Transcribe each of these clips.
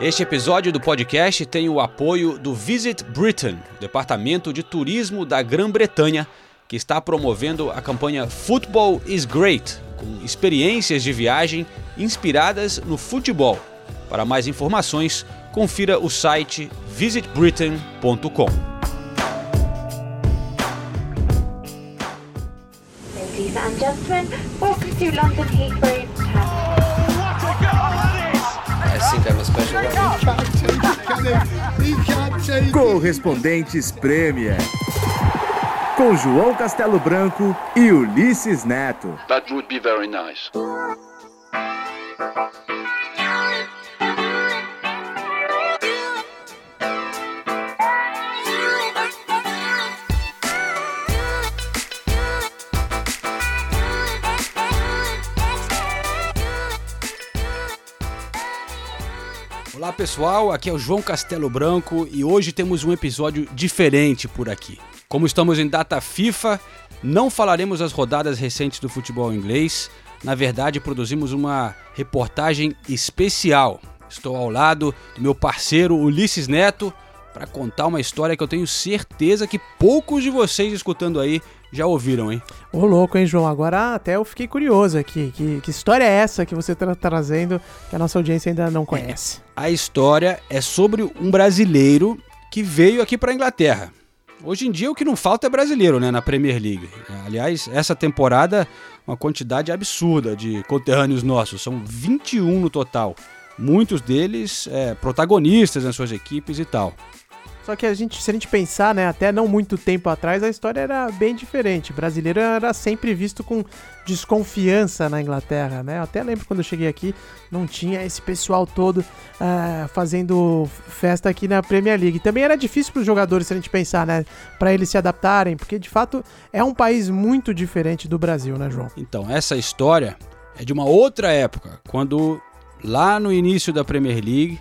Este episódio do podcast tem o apoio do Visit Britain, departamento de turismo da Grã-Bretanha, que está promovendo a campanha Football is Great, com experiências de viagem inspiradas no futebol. Para mais informações, confira o site visitbritain.com. Ladies and gentlemen, welcome to London Heathrow Correspondentes Premier. Com João Castelo Branco e Ulisses Neto. That would be very nice. Olá pessoal, aqui é o João Castelo Branco e hoje temos um episódio diferente por aqui. Como estamos em data FIFA, não falaremos das rodadas recentes do futebol inglês. Na verdade, produzimos uma reportagem especial. Estou ao lado do meu parceiro Ulisses Neto para contar uma história que eu tenho certeza que poucos de vocês escutando aí já ouviram, hein? Ô, louco, hein, João? Agora até eu fiquei curioso aqui. Que, que história é essa que você está trazendo que a nossa audiência ainda não conhece? A história é sobre um brasileiro que veio aqui para a Inglaterra. Hoje em dia o que não falta é brasileiro, né, na Premier League. Aliás, essa temporada uma quantidade absurda de conterrâneos nossos, são 21 no total. Muitos deles é, protagonistas nas suas equipes e tal. Só que a gente, se a gente pensar, né, até não muito tempo atrás, a história era bem diferente. O brasileiro era sempre visto com desconfiança na Inglaterra, né? Eu até lembro quando eu cheguei aqui, não tinha esse pessoal todo uh, fazendo festa aqui na Premier League. Também era difícil para os jogadores, se a gente pensar, né, para eles se adaptarem, porque de fato é um país muito diferente do Brasil, né, João? Então, essa história é de uma outra época, quando lá no início da Premier League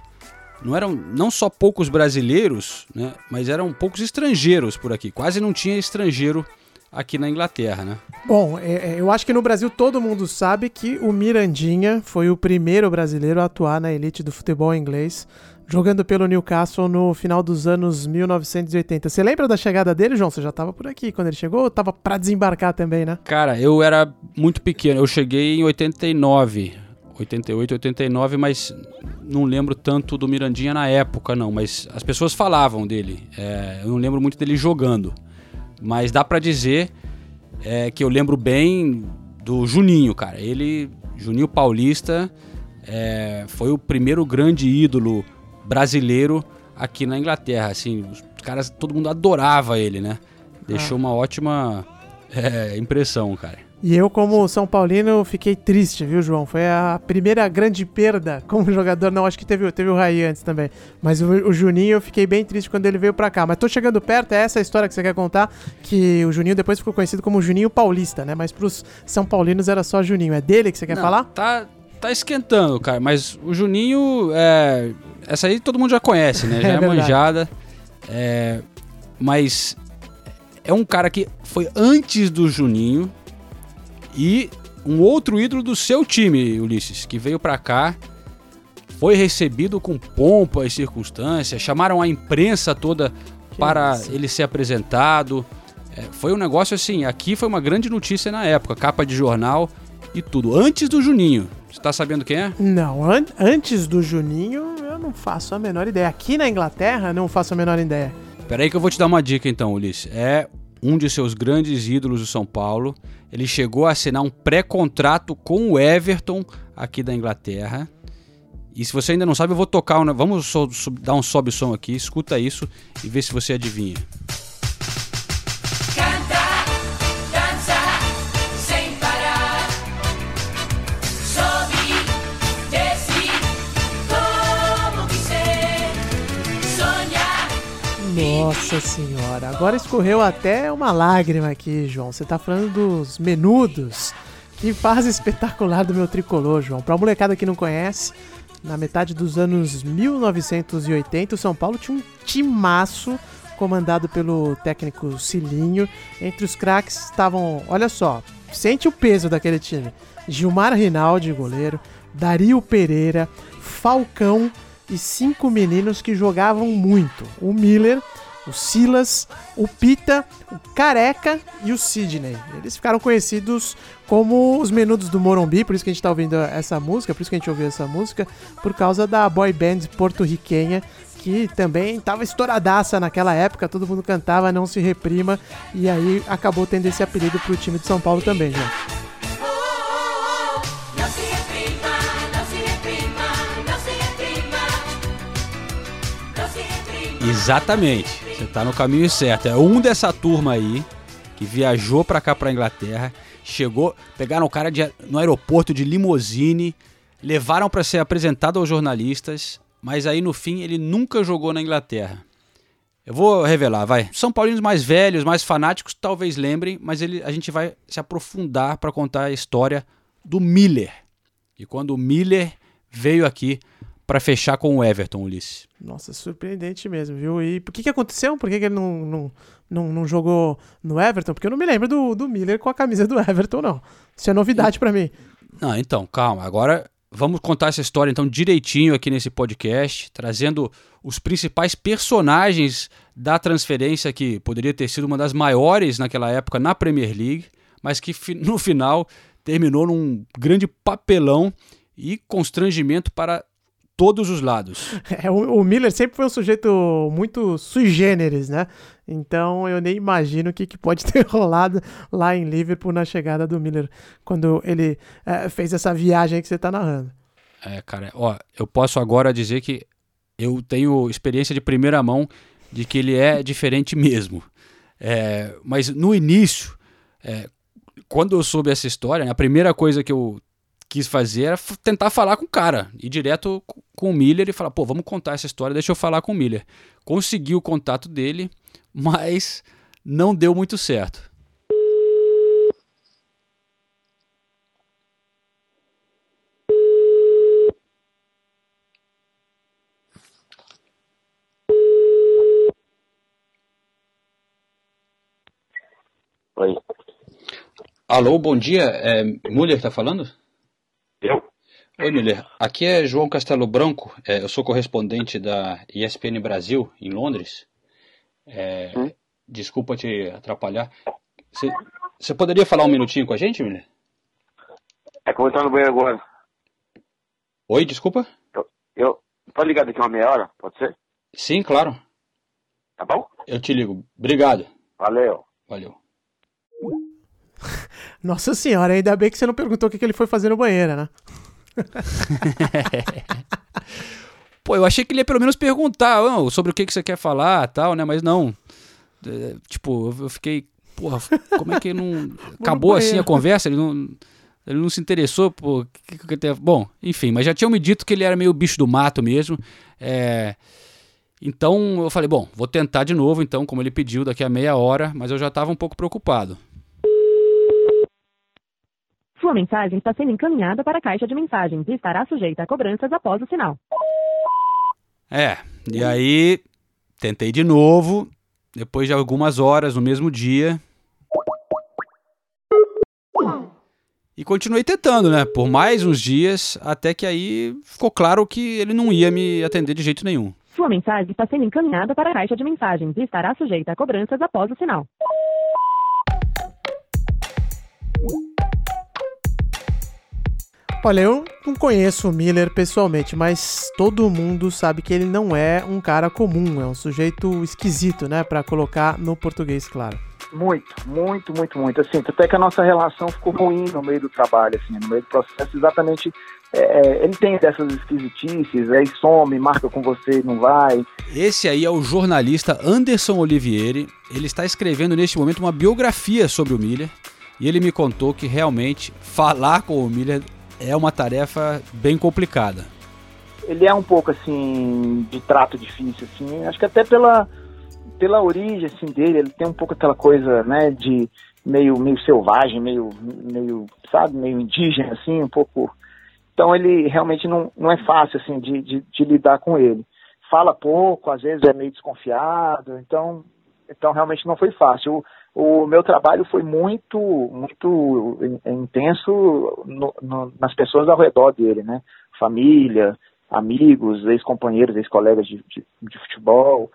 não eram não só poucos brasileiros, né, mas eram poucos estrangeiros por aqui. Quase não tinha estrangeiro aqui na Inglaterra, né? Bom, é, é, eu acho que no Brasil todo mundo sabe que o Mirandinha foi o primeiro brasileiro a atuar na elite do futebol inglês, jogando pelo Newcastle no final dos anos 1980. Você lembra da chegada dele, João? Você já estava por aqui quando ele chegou? Ou tava para desembarcar também, né? Cara, eu era muito pequeno. Eu cheguei em 89. 88, 89, mas não lembro tanto do Mirandinha na época, não. Mas as pessoas falavam dele. É, eu não lembro muito dele jogando. Mas dá para dizer é, que eu lembro bem do Juninho, cara. Ele, Juninho Paulista, é, foi o primeiro grande ídolo brasileiro aqui na Inglaterra. Assim, os caras, todo mundo adorava ele, né? Deixou ah. uma ótima é, impressão, cara. E eu, como São Paulino, fiquei triste, viu, João? Foi a primeira grande perda como jogador. Não, acho que teve, teve o Raí antes também. Mas o, o, Juninho, eu fiquei bem triste quando ele veio pra cá. Mas tô chegando perto, é essa a história que você quer contar. Que o Juninho depois ficou conhecido como Juninho Paulista, né? Mas pros São Paulinos era só Juninho. É dele que você quer Não, falar? Tá, tá esquentando, cara. Mas o Juninho, é... essa aí todo mundo já conhece, né? Já é, é manjada. É... Mas é um cara que foi antes do Juninho e um outro ídolo do seu time, Ulisses, que veio para cá, foi recebido com pompa e circunstâncias, chamaram a imprensa toda que para isso? ele ser apresentado. É, foi um negócio assim, aqui foi uma grande notícia na época, capa de jornal e tudo. Antes do Juninho. Você tá sabendo quem é? Não, an antes do Juninho eu não faço a menor ideia. Aqui na Inglaterra não faço a menor ideia. Peraí que eu vou te dar uma dica então, Ulisses. É um de seus grandes ídolos do São Paulo. Ele chegou a assinar um pré-contrato com o Everton aqui da Inglaterra. E se você ainda não sabe, eu vou tocar. Vamos dar um sobe-som aqui, escuta isso e vê se você adivinha. Nossa senhora, agora escorreu até uma lágrima aqui, João. Você tá falando dos menudos. Que fase espetacular do meu tricolor, João. Pra molecada que não conhece, na metade dos anos 1980, o São Paulo tinha um timaço comandado pelo técnico Cilinho. Entre os craques estavam, olha só, sente o peso daquele time. Gilmar Rinaldi, goleiro, Dario Pereira, Falcão, e cinco meninos que jogavam muito. O Miller, o Silas, o Pita, o Careca e o Sidney. Eles ficaram conhecidos como os menudos do Morumbi, por isso que a gente tá ouvindo essa música, por isso que a gente ouviu essa música, por causa da boy band porto-riquenha que também estava estouradaça naquela época, todo mundo cantava Não Se Reprima, e aí acabou tendo esse apelido pro time de São Paulo também, já. Exatamente. Você tá no caminho certo. É um dessa turma aí que viajou para cá para Inglaterra, chegou, pegaram o cara de, no aeroporto de limousine, levaram para ser apresentado aos jornalistas, mas aí no fim ele nunca jogou na Inglaterra. Eu vou revelar, vai. São Paulinos mais velhos, mais fanáticos, talvez lembrem, mas ele, a gente vai se aprofundar para contar a história do Miller. E quando o Miller veio aqui para fechar com o Everton, Ulisses. Nossa, surpreendente mesmo, viu? E por que, que aconteceu? Por que, que ele não, não, não, não, jogou no Everton? Porque eu não me lembro do, do Miller com a camisa do Everton, não. Isso é novidade para mim. Não, então, calma. Agora vamos contar essa história então direitinho aqui nesse podcast, trazendo os principais personagens da transferência que poderia ter sido uma das maiores naquela época na Premier League, mas que no final terminou num grande papelão e constrangimento para todos os lados. É, o, o, Miller sempre foi um sujeito muito sui generis, né? Então eu nem imagino o que, que pode ter rolado lá em Liverpool na chegada do Miller, quando ele é, fez essa viagem que você está narrando. É, cara, ó, eu posso agora dizer que eu tenho experiência de primeira mão de que ele é diferente mesmo. É, mas no início, é, quando eu soube essa história, a primeira coisa que eu quis fazer era tentar falar com o cara, ir direto com o Miller e falar, pô, vamos contar essa história, deixa eu falar com o Miller. Consegui o contato dele, mas não deu muito certo. Oi. Alô, bom dia. É, Muller tá falando? Eu? Oi, Miller. Aqui é João Castelo Branco. É, eu sou correspondente da ESPN Brasil, em Londres. É, hum? Desculpa te atrapalhar. Você poderia falar um minutinho com a gente, Miller? É que eu vou entrar no banheiro agora. Oi, desculpa? Eu, eu... Pode ligar daqui uma meia hora? Pode ser? Sim, claro. Tá bom? Eu te ligo. Obrigado. Valeu. Valeu. Nossa senhora, ainda bem que você não perguntou o que ele foi fazer no banheiro, né? Pô, eu achei que ele ia pelo menos perguntar oh, sobre o que, que você quer falar tal, né? Mas não. É, tipo, eu fiquei. Porra, como é que não. Acabou assim a conversa? Ele não. Ele não se interessou por. Bom, enfim, mas já tinham me dito que ele era meio bicho do mato mesmo. É. Então eu falei, bom, vou tentar de novo, então, como ele pediu, daqui a meia hora, mas eu já estava um pouco preocupado. Sua mensagem está sendo encaminhada para a caixa de mensagens e estará sujeita a cobranças após o sinal. É, e aí tentei de novo, depois de algumas horas no mesmo dia. E continuei tentando, né? Por mais uns dias, até que aí ficou claro que ele não ia me atender de jeito nenhum. Sua mensagem está sendo encaminhada para a caixa de mensagens e estará sujeita a cobranças após o sinal. Olha, eu não conheço o Miller pessoalmente, mas todo mundo sabe que ele não é um cara comum, é um sujeito esquisito, né, para colocar no português, claro. Muito, muito, muito, muito. Assim, até que a nossa relação ficou ruim no meio do trabalho, assim, no meio do processo, exatamente. É, é ele tem dessas esquisitices, aí some, marca com você e não vai. Esse aí é o jornalista Anderson Olivieri. Ele está escrevendo neste momento uma biografia sobre o Miller. E ele me contou que realmente falar com o Miller é uma tarefa bem complicada. Ele é um pouco assim de trato difícil, assim. Acho que até pela pela origem assim dele, ele tem um pouco aquela coisa, né, de meio meio selvagem, meio meio sabe, meio indígena assim, um pouco. Então ele realmente não, não é fácil assim de, de, de lidar com ele. Fala pouco, às vezes é meio desconfiado, então então realmente não foi fácil o meu trabalho foi muito, muito intenso no, no, nas pessoas ao redor dele, né? Família, amigos, ex-companheiros, ex-colegas de, de, de, futebol.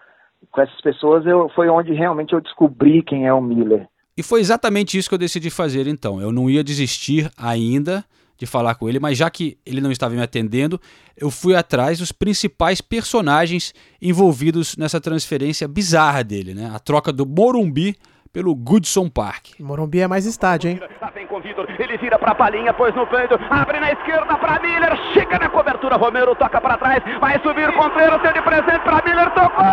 Com essas pessoas eu, foi onde realmente eu descobri quem é o Miller. E foi exatamente isso que eu decidi fazer então. Eu não ia desistir ainda de falar com ele, mas já que ele não estava me atendendo, eu fui atrás dos principais personagens envolvidos nessa transferência bizarra dele, né? A troca do Morumbi pelo Goodson Park. Morumbi é mais estádio, hein? Tá bem com Vitor, ele vira pra Palinha, pôs no peito, abre na esquerda pra Miller, chega na cobertura, Romero toca pra trás, vai subir o Contreiro, tem de presente pra Miller, tocou!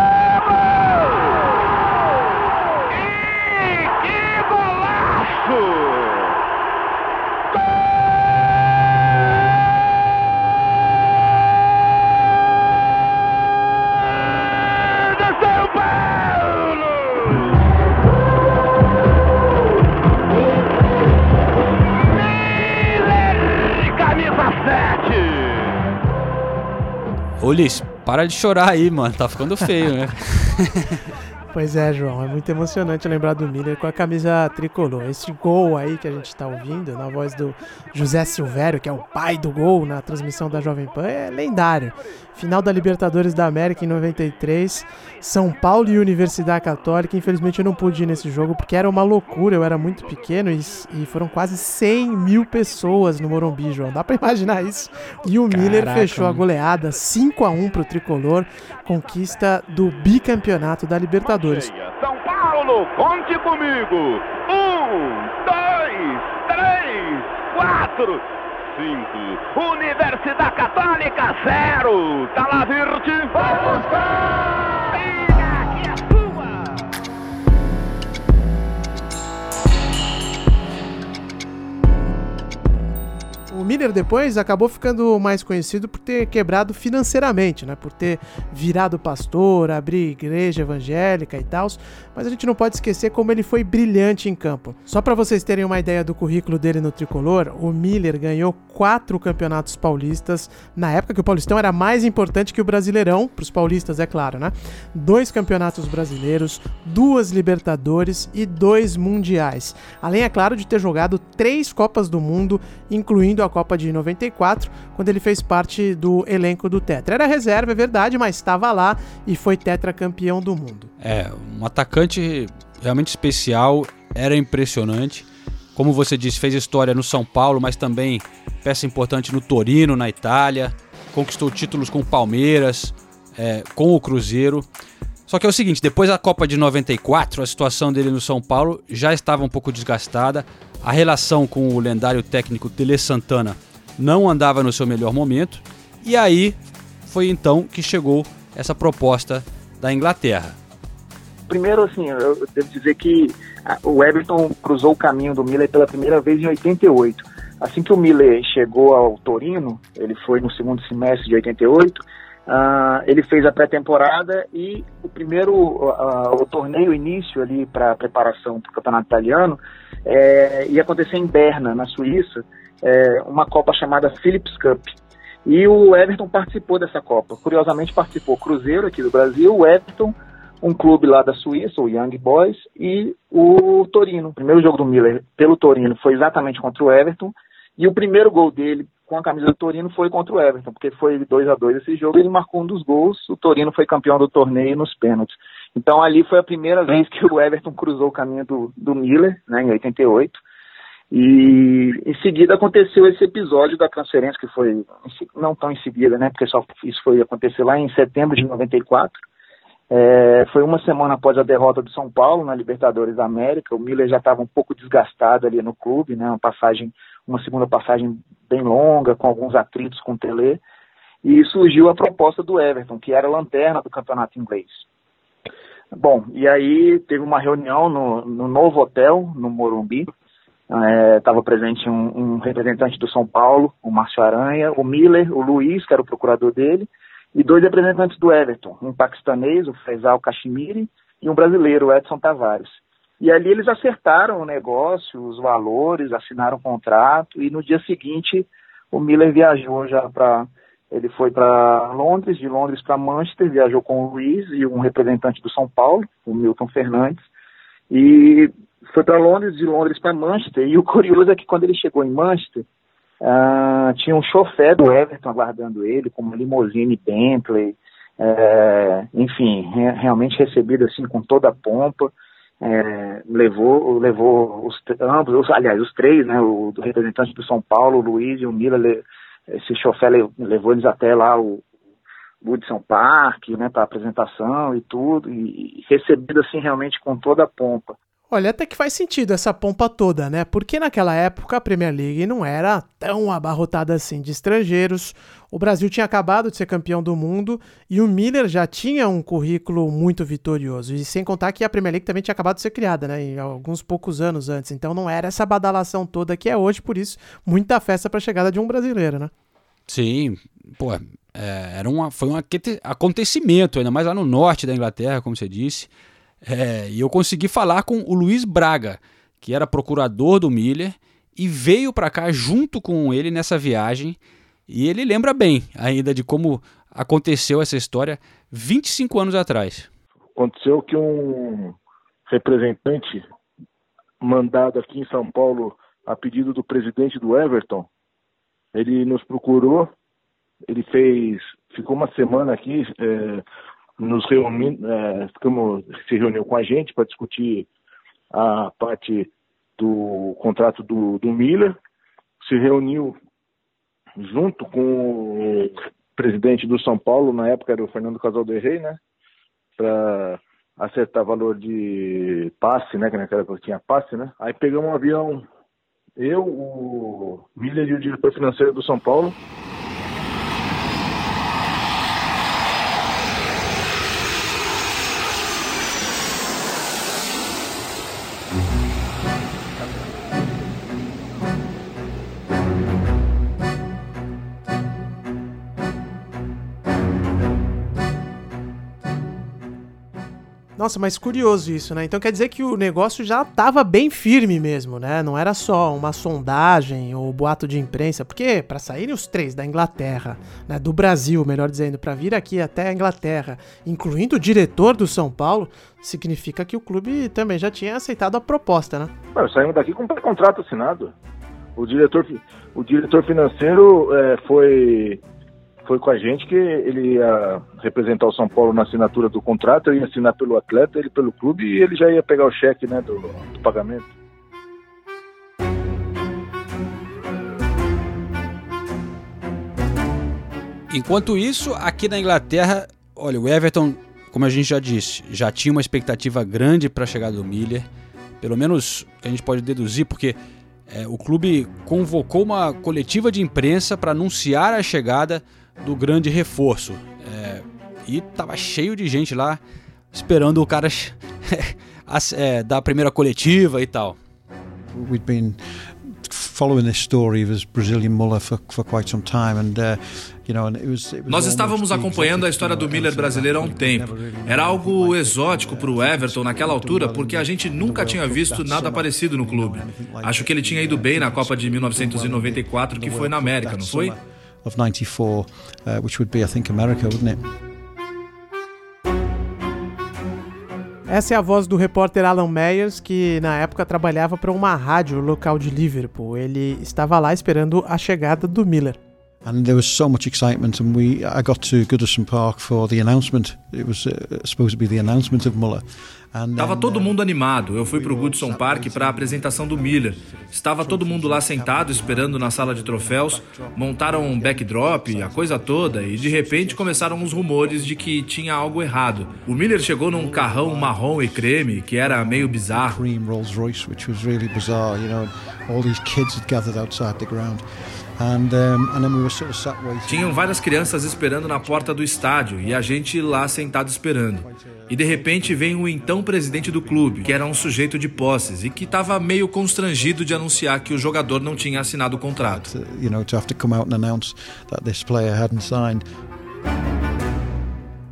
E que golaço! Ulisses, para de chorar aí, mano. Tá ficando feio, né? Pois é, João, é muito emocionante lembrar do Miller com a camisa tricolor. Esse gol aí que a gente está ouvindo, na voz do José Silvério, que é o pai do gol na transmissão da Jovem Pan, é lendário. Final da Libertadores da América em 93, São Paulo e Universidade Católica. Infelizmente eu não pude ir nesse jogo porque era uma loucura, eu era muito pequeno e, e foram quase 100 mil pessoas no Morumbi, João. Dá para imaginar isso? E o Caraca, Miller fechou a goleada 5 a 1 pro tricolor, conquista do bicampeonato da Libertadores. São Paulo, conte comigo! Um, dois, três, quatro cinco. Universidade Católica, zero. Tá. Vai buscar! O Miller depois acabou ficando mais conhecido por ter quebrado financeiramente, né? Por ter virado pastor, abrir igreja evangélica e tal. Mas a gente não pode esquecer como ele foi brilhante em campo. Só para vocês terem uma ideia do currículo dele no tricolor, o Miller ganhou quatro campeonatos paulistas na época que o Paulistão era mais importante que o Brasileirão, para os paulistas, é claro, né? Dois campeonatos brasileiros, duas Libertadores e dois Mundiais. Além, é claro, de ter jogado três Copas do Mundo, incluindo a Copa de 94, quando ele fez parte do elenco do Tetra. Era reserva, é verdade, mas estava lá e foi tetracampeão do mundo. É, um atacante realmente especial, era impressionante. Como você disse, fez história no São Paulo, mas também peça importante no Torino, na Itália. Conquistou títulos com o Palmeiras, é, com o Cruzeiro. Só que é o seguinte, depois da Copa de 94, a situação dele no São Paulo já estava um pouco desgastada. A relação com o lendário técnico Tele Santana não andava no seu melhor momento. E aí foi então que chegou essa proposta da Inglaterra. Primeiro, assim, eu devo dizer que o Everton cruzou o caminho do Miller pela primeira vez em 88. Assim que o Miller chegou ao Torino, ele foi no segundo semestre de 88, uh, ele fez a pré-temporada e o primeiro, uh, o torneio início ali para preparação para o campeonato italiano é, ia acontecer em Berna, na Suíça, é, uma Copa chamada Philips Cup. E o Everton participou dessa Copa. Curiosamente participou Cruzeiro aqui do Brasil, o Everton, um clube lá da Suíça, o Young Boys, e o Torino. O primeiro jogo do Miller pelo Torino foi exatamente contra o Everton, e o primeiro gol dele com a camisa do Torino foi contra o Everton, porque foi 2 a 2 esse jogo, ele marcou um dos gols, o Torino foi campeão do torneio nos pênaltis. Então ali foi a primeira vez que o Everton cruzou o caminho do, do Miller, né, em 88. E em seguida aconteceu esse episódio da transferência, que foi não tão em seguida, né? Porque só isso foi acontecer lá em setembro de 94. É, foi uma semana após a derrota do São Paulo na Libertadores da América. O Miller já estava um pouco desgastado ali no clube, né? Uma passagem, uma segunda passagem bem longa, com alguns atritos com o Tele. E surgiu a proposta do Everton, que era a lanterna do campeonato inglês. Bom, e aí teve uma reunião no, no novo hotel, no Morumbi. Estava é, presente um, um, representante do São Paulo, o Márcio Aranha, o Miller, o Luiz, que era o procurador dele, e dois representantes do Everton, um paquistanês, o Faisal Kashmiri, e um brasileiro, o Edson Tavares. E ali eles acertaram o negócio, os valores, assinaram o contrato, e no dia seguinte o Miller viajou já para ele foi para Londres, de Londres para Manchester, viajou com o Luiz e um representante do São Paulo, o Milton Fernandes, e foi para Londres, de Londres para Manchester. E o curioso é que quando ele chegou em Manchester, Uh, tinha um chofé do Everton aguardando ele, como limousine Bentley, é, enfim, re realmente recebido assim com toda a pompa. É, levou, levou os, ambos, os, aliás, os três, né, o, representante do São Paulo, o Luiz e o Mila, esse chofé levou eles até lá o Woodson Park, né, para apresentação e tudo, e, recebido assim realmente com toda a pompa. Olha, até que faz sentido essa pompa toda, né? Porque naquela época a Premier League não era tão abarrotada assim de estrangeiros. O Brasil tinha acabado de ser campeão do mundo e o Miller já tinha um currículo muito vitorioso. E sem contar que a Premier League também tinha acabado de ser criada, né? Em alguns poucos anos antes. Então não era essa badalação toda que é hoje, por isso, muita festa para a chegada de um brasileiro, né? Sim, pô, é, era uma, foi um acontecimento, ainda mais lá no norte da Inglaterra, como você disse. É, e eu consegui falar com o Luiz Braga, que era procurador do Miller, e veio para cá junto com ele nessa viagem. E ele lembra bem ainda de como aconteceu essa história 25 anos atrás. Aconteceu que um representante mandado aqui em São Paulo a pedido do presidente do Everton, ele nos procurou, ele fez, ficou uma semana aqui, é, nos é, ficamos, se reuniu com a gente para discutir a parte do contrato do, do Miller, se reuniu junto com o presidente do São Paulo, na época era o Fernando Casal de Rey, né, para acertar valor de passe, né, que naquela época tinha passe, né, aí pegamos um avião, eu, o Miller e o diretor financeiro do São Paulo, Nossa, mas curioso isso, né? Então quer dizer que o negócio já estava bem firme mesmo, né? Não era só uma sondagem ou boato de imprensa, porque para saírem os três da Inglaterra, né, do Brasil, melhor dizendo, para vir aqui até a Inglaterra, incluindo o diretor do São Paulo, significa que o clube também já tinha aceitado a proposta, né? saímos daqui com um contrato assinado. O diretor, o diretor financeiro é, foi foi com a gente que ele ia representar o São Paulo na assinatura do contrato, eu ia assinar pelo atleta, ele pelo clube e ele já ia pegar o cheque né, do, do pagamento. Enquanto isso, aqui na Inglaterra, olha, o Everton, como a gente já disse, já tinha uma expectativa grande para a chegada do Miller. Pelo menos a gente pode deduzir, porque é, o clube convocou uma coletiva de imprensa para anunciar a chegada do grande reforço. É, e tava cheio de gente lá esperando o cara é, dar a primeira coletiva e tal. We'd been following this story of his Brazilian Muller for, for quite some time and uh, nós estávamos acompanhando a história do Miller brasileiro há um tempo. Era algo exótico para o Everton naquela altura, porque a gente nunca tinha visto nada parecido no clube. Acho que ele tinha ido bem na Copa de 1994, que foi na América, não foi? Of 94, uh, which would be, I think, America, wouldn't it? Essa é a voz do repórter Alan Meyers, que na época trabalhava para uma rádio local de Liverpool. Ele estava lá esperando a chegada do Miller. And there was so much excitement, and we I got to Goodison Park for the announcement. It was uh, supposed to be the announcement of Muller. Tava todo mundo animado. Eu fui pro Goodson Park para a apresentação do Miller. Estava todo mundo lá sentado esperando na sala de troféus. Montaram um backdrop, a coisa toda, e de repente começaram os rumores de que tinha algo errado. O Miller chegou num carrão marrom e creme que era meio bizarro. Rolls Royce, which was really bizarre, you know. All these kids had gathered outside the ground. Tinham várias crianças esperando na porta do estádio e a gente lá sentado esperando. E de repente vem o então presidente do clube, que era um sujeito de posses e que estava meio constrangido de anunciar que o jogador não tinha assinado o contrato.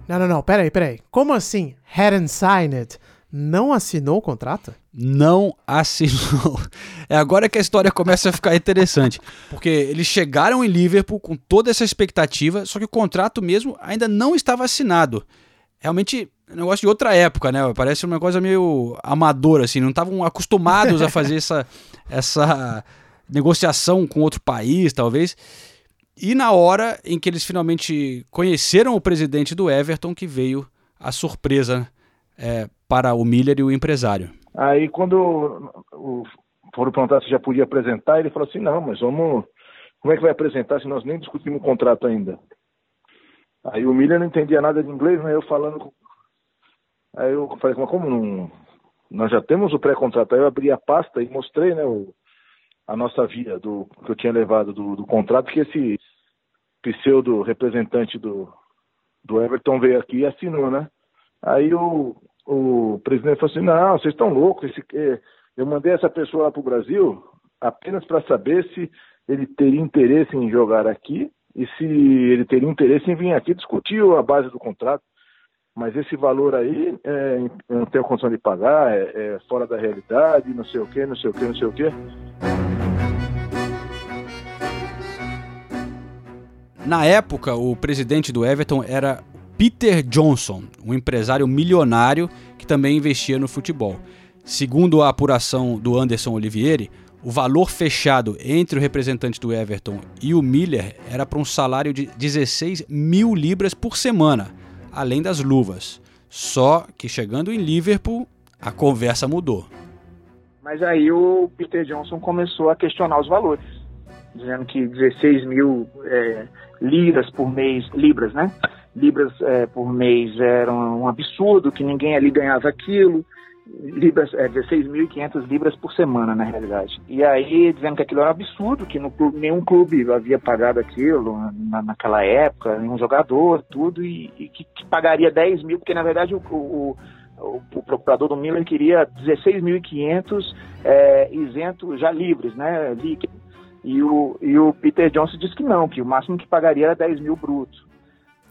Não, não, não, peraí, peraí. Como assim? Hadn't signed it? Não assinou o contrato? Não assinou. É agora que a história começa a ficar interessante. Porque eles chegaram em Liverpool com toda essa expectativa, só que o contrato mesmo ainda não estava assinado. Realmente, um negócio de outra época, né? Parece uma coisa meio amadora, assim. Não estavam acostumados a fazer essa, essa negociação com outro país, talvez. E na hora em que eles finalmente conheceram o presidente do Everton, que veio a surpresa é, para o Miller e o empresário. Aí quando o, foram perguntar se já podia apresentar, ele falou assim, não, mas vamos. Como é que vai apresentar se nós nem discutimos o contrato ainda? Aí o Miller não entendia nada de inglês, né? Eu falando. Aí eu falei, mas como não. Nós já temos o pré-contrato. Aí eu abri a pasta e mostrei, né, o, a nossa via do que eu tinha levado do, do contrato, que esse pseudo representante do, do Everton veio aqui e assinou, né? Aí o, o presidente falou assim, não, vocês estão loucos, esse, eu mandei essa pessoa lá para o Brasil apenas para saber se ele teria interesse em jogar aqui e se ele teria interesse em vir aqui discutir a base do contrato. Mas esse valor aí, é, eu não tenho condição de pagar, é, é, fora da realidade, não sei o que, não sei o que, não sei o que. Na época, o presidente do Everton era Peter Johnson, um empresário milionário que também investia no futebol. Segundo a apuração do Anderson Olivieri, o valor fechado entre o representante do Everton e o Miller era para um salário de 16 mil libras por semana, além das luvas. Só que chegando em Liverpool, a conversa mudou. Mas aí o Peter Johnson começou a questionar os valores, dizendo que 16 mil é, por mês, libras, né? Libras é, por mês era um absurdo, que ninguém ali ganhava aquilo libras, é, 16.500 libras por semana, na realidade. E aí, dizendo que aquilo era um absurdo, que no clube, nenhum clube havia pagado aquilo na, naquela época, nenhum jogador, tudo, e, e que, que, pagaria 10 mil, porque na verdade o, o, o, o procurador do Milan queria 16.500 é, isento, já livres, né, líquido. E o, e o Peter Johnson disse que não, que o máximo que pagaria era 10 mil brutos.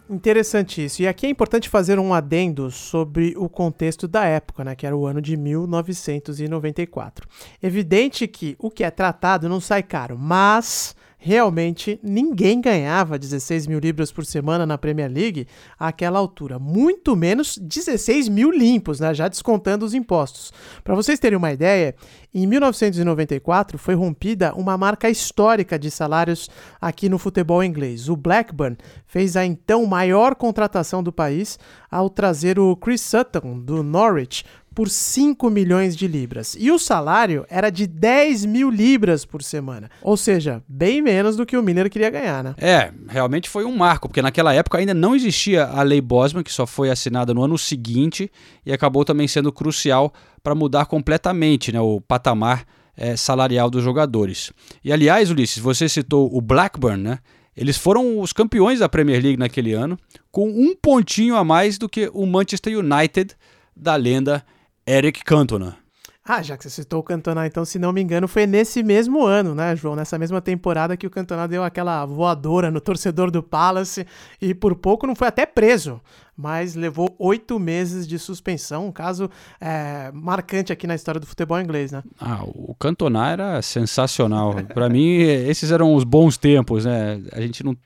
Interessante isso. E aqui é importante fazer um adendo sobre o contexto da época, né, que era o ano de 1994. Evidente que o que é tratado não sai caro, mas realmente ninguém ganhava 16 mil libras por semana na Premier League àquela altura, muito menos 16 mil limpos, né, já descontando os impostos. Para vocês terem uma ideia, em 1994 foi rompida uma marca histórica de salários aqui no futebol inglês. O Blackburn fez a então maior contratação do país ao trazer o Chris Sutton do Norwich por 5 milhões de libras. E o salário era de 10 mil libras por semana. Ou seja, bem menos do que o Miller queria ganhar, né? É, realmente foi um marco, porque naquela época ainda não existia a Lei Bosman, que só foi assinada no ano seguinte e acabou também sendo crucial para mudar completamente né, o patamar é, salarial dos jogadores. E aliás, Ulisses, você citou o Blackburn, né? Eles foram os campeões da Premier League naquele ano, com um pontinho a mais do que o Manchester United da lenda Eric Cantona. Ah, já que você citou o Cantona, então, se não me engano, foi nesse mesmo ano, né, João? Nessa mesma temporada que o Cantona deu aquela voadora no torcedor do Palace e por pouco não foi até preso, mas levou oito meses de suspensão, um caso é, marcante aqui na história do futebol inglês, né? Ah, o Cantona era sensacional. Para mim, esses eram os bons tempos, né? A gente não.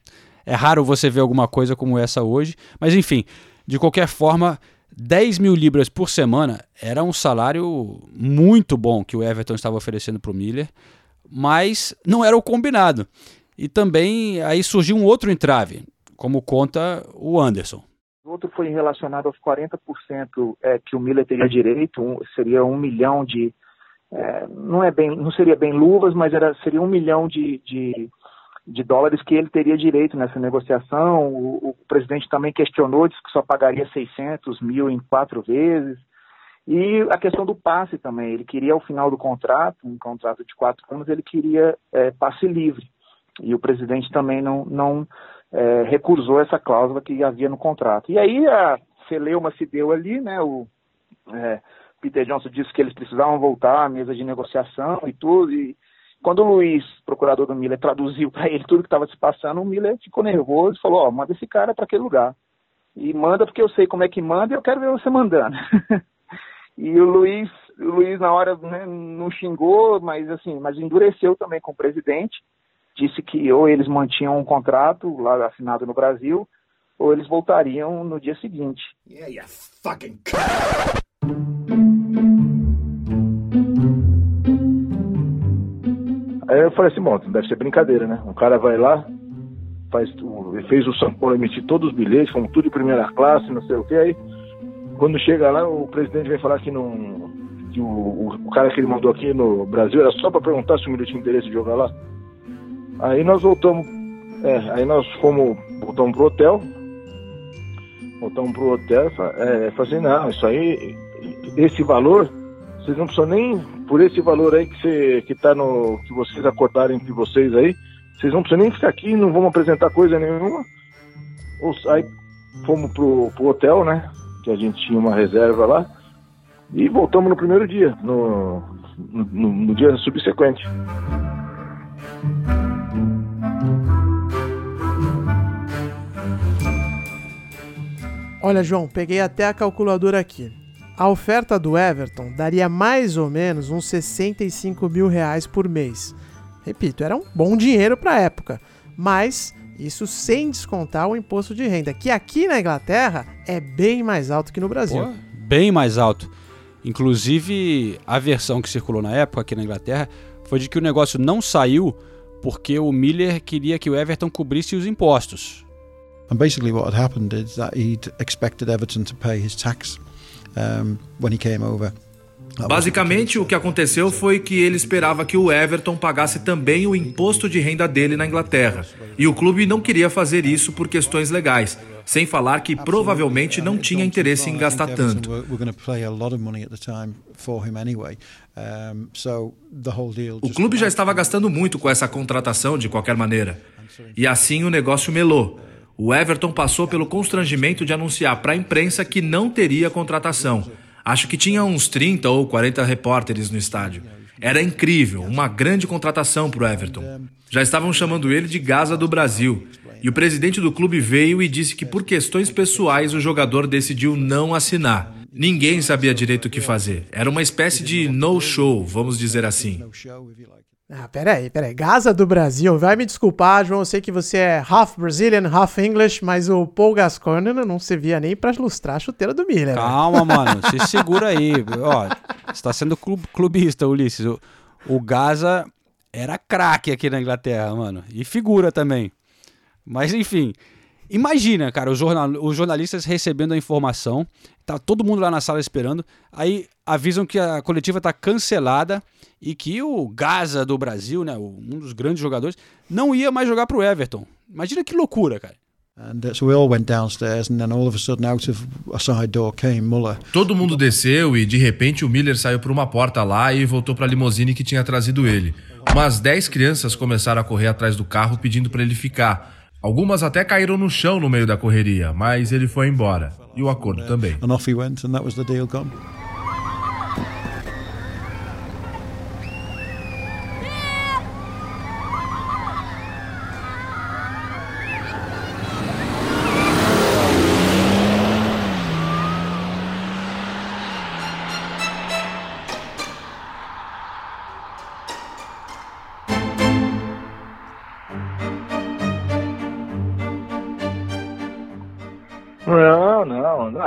É raro você ver alguma coisa como essa hoje, mas enfim, de qualquer forma 10 mil libras por semana era um salário muito bom que o Everton estava oferecendo para o Miller, mas não era o combinado. E também aí surgiu um outro entrave, como conta o Anderson. Outro foi relacionado aos 40% é, que o Miller teria direito, um, seria um milhão de. É, não, é bem, não seria bem luvas, mas era, seria um milhão de, de de dólares que ele teria direito nessa negociação. O, o, presidente também questionou, disse que só pagaria 600 mil em quatro vezes. E a questão do passe também. Ele queria, ao final do contrato, um contrato de quatro anos, ele queria é, passe livre. E o presidente também não, não é, recusou essa cláusula que havia no contrato. E aí a celeuma se deu ali, né? O é, Peter Johnson disse que eles precisavam voltar à mesa de negociação e tudo. E quando o Luiz, procurador do Miller, traduziu para ele tudo que estava se passando, o Miller ficou nervoso e falou: Ó, oh, manda esse cara para aquele lugar. E manda porque eu sei como é que manda e eu quero ver você mandando. e o Luiz, o Luiz na hora né, não xingou, mas assim, mas endureceu também com o presidente. Disse que ou eles mantinham um contrato lá assinado no Brasil, ou eles voltariam no dia seguinte. Yeah, you fucking falei assim, bom, deve ser brincadeira, né? Um cara vai lá, faz, fez o São Paulo emitir todos os bilhetes, como tudo de primeira classe, não sei o que, aí quando chega lá, o presidente vem falar que não. Que o, o, o cara que ele mandou aqui no Brasil era só para perguntar se o Milho tinha interesse de jogar lá. Aí nós voltamos, é, aí nós fomos, voltamos pro hotel, voltamos pro hotel é, falei assim, não, isso aí, esse valor, vocês não precisam nem, por esse valor aí que, você, que tá no, que vocês acordaram entre vocês aí, vocês não precisam nem ficar aqui, não vão apresentar coisa nenhuma. Aí fomos pro, pro hotel, né? Que a gente tinha uma reserva lá. E voltamos no primeiro dia, no, no, no dia subsequente. Olha, João, peguei até a calculadora aqui. A oferta do Everton daria mais ou menos uns 65 mil reais por mês. Repito, era um bom dinheiro para a época, mas isso sem descontar o imposto de renda, que aqui na Inglaterra é bem mais alto que no Brasil. Pô, bem mais alto. Inclusive, a versão que circulou na época aqui na Inglaterra foi de que o negócio não saiu porque o Miller queria que o Everton cobrisse os impostos. And basically what had happened is that he'd expected Everton to pay his tax um, when he came over. Basicamente, o que aconteceu foi que ele esperava que o Everton pagasse também o imposto de renda dele na Inglaterra. E o clube não queria fazer isso por questões legais, sem falar que provavelmente não tinha interesse em gastar tanto. O clube já estava gastando muito com essa contratação de qualquer maneira. E assim o negócio melou. O Everton passou pelo constrangimento de anunciar para a imprensa que não teria contratação Acho que tinha uns 30 ou 40 repórteres no estádio. Era incrível, uma grande contratação para o Everton. Já estavam chamando ele de Gaza do Brasil. E o presidente do clube veio e disse que por questões pessoais o jogador decidiu não assinar. Ninguém sabia direito o que fazer. Era uma espécie de no-show, vamos dizer assim. Ah, peraí, peraí. Gaza do Brasil. Vai me desculpar, João. Eu sei que você é half Brazilian, half English, mas o Paul Gascoigne não servia nem pra ilustrar a chuteira do Miller. Né? Calma, mano. Se segura aí. Ó, você tá sendo clubista, Ulisses. O, o Gaza era craque aqui na Inglaterra, mano. E figura também. Mas enfim. Imagina, cara, os, jornal, os jornalistas recebendo a informação, tá todo mundo lá na sala esperando, aí avisam que a coletiva tá cancelada e que o Gaza do Brasil, né, um dos grandes jogadores, não ia mais jogar pro Everton. Imagina que loucura, cara. Todo mundo desceu e de repente o Miller saiu por uma porta lá e voltou para a limusine que tinha trazido ele. Umas 10 crianças começaram a correr atrás do carro pedindo para ele ficar. Algumas até caíram no chão no meio da correria, mas ele foi embora. E o acordo também. And off he went and that was the deal gone.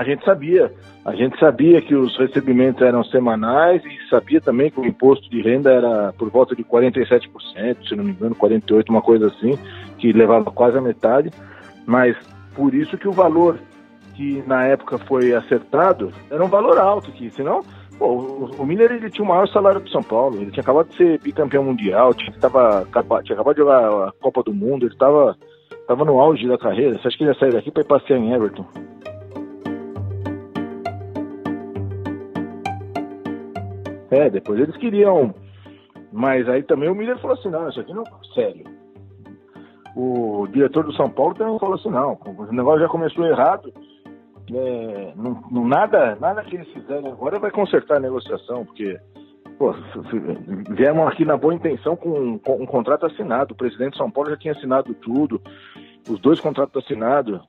Gente sabia. A gente sabia que os recebimentos eram semanais e sabia também que o imposto de renda era por volta de 47%, se não me engano, 48%, uma coisa assim, que levava quase a metade. Mas por isso que o valor que na época foi acertado era um valor alto, que senão Pô, o, Miller ele tinha o maior salário do São Paulo. Ele tinha acabado de ser bicampeão mundial, tinha, tava, tinha acabado de jogar a Copa do Mundo, ele estava tava no auge da carreira. Você acha que ele ia sair daqui para ir passear em Everton? É, depois eles queriam. Mas aí também o Miller falou assim: não, isso aqui não é sério. O diretor do São Paulo também falou assim: não, o negócio já começou errado. É, não, não, nada, nada que eles fizerem agora vai consertar a negociação, porque pô, viemos aqui na boa intenção com, com, um contrato assinado. O presidente de São Paulo já tinha assinado tudo, os dois contratos assinados,